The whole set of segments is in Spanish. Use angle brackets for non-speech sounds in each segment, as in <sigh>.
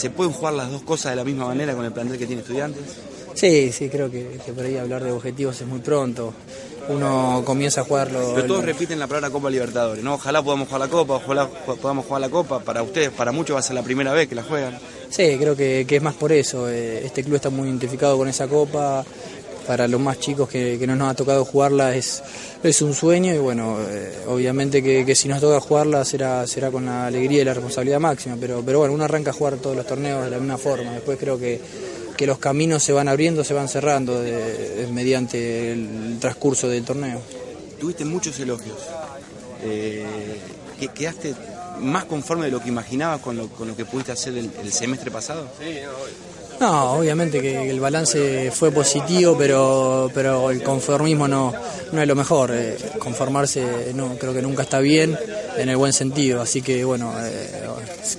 ¿Se pueden jugar las dos cosas de la misma manera con el plantel que tiene estudiantes? Sí, sí, creo que, por ahí hablar de objetivos es muy pronto. Uno comienza a jugarlo. Pero todos repiten la palabra Copa Libertadores, ¿no? Ojalá podamos jugar la Copa, ojalá podamos jugar la Copa. Para ustedes, para muchos va a ser la primera vez que la juegan. Sí, creo que, es más por eso. Eh, este club está muy identificado con esa Copa. Para los más chicos que, no nos ha tocado jugarla es, es un sueño y bueno, eh, obviamente que, si nos toca jugarla será, será con la alegría y la responsabilidad máxima, pero, pero bueno, uno arranca a jugar todos los torneos de la misma forma. Después creo que que los caminos se van abriendo, se van cerrando mediante el transcurso del torneo. Tuviste muchos elogios. Eh, ¿Quedaste más conforme de lo que imaginabas con lo, con lo que pudiste hacer el, el semestre pasado? Sí, no, obviamente que el balance fue positivo, pero, pero el conformismo no, no es lo mejor. Eh, conformarse no, creo que nunca está bien en el buen sentido. Así que bueno, eh,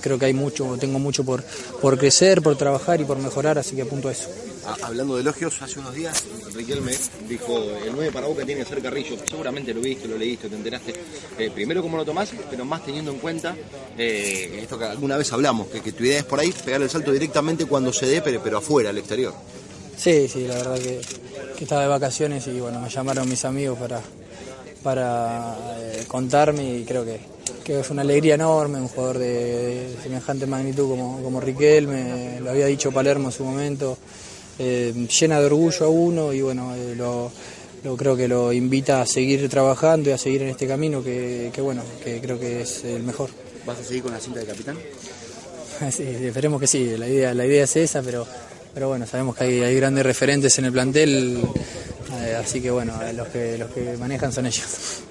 creo que hay mucho, tengo mucho por, por crecer, por trabajar y por mejorar, así que apunto a eso. Ah, hablando de elogios, hace unos días Riquelme dijo, el 9 para Boca tiene que ser Carrillo, seguramente lo viste, lo leíste, te enteraste, eh, primero cómo lo tomás, pero más teniendo en cuenta eh, esto que alguna vez hablamos, que, tu idea es por ahí pegar el salto directamente cuando se dé, pero, pero afuera, al exterior. Sí, sí, la verdad que, estaba de vacaciones y bueno, me llamaron mis amigos para, para eh, contarme y creo que, que es una alegría enorme, un jugador de, semejante magnitud como, como Riquelme, lo había dicho Palermo en su momento. Eh, llena de orgullo a uno y bueno, eh, lo, creo que lo invita a seguir trabajando y a seguir en este camino que, bueno, que creo que es el mejor. ¿Vas a seguir con la cinta de capitán? <laughs> sí, esperemos que sí, la idea, la idea es esa, pero, pero bueno, sabemos que hay, grandes referentes en el plantel, eh, así que bueno, los que, los que manejan son ellos.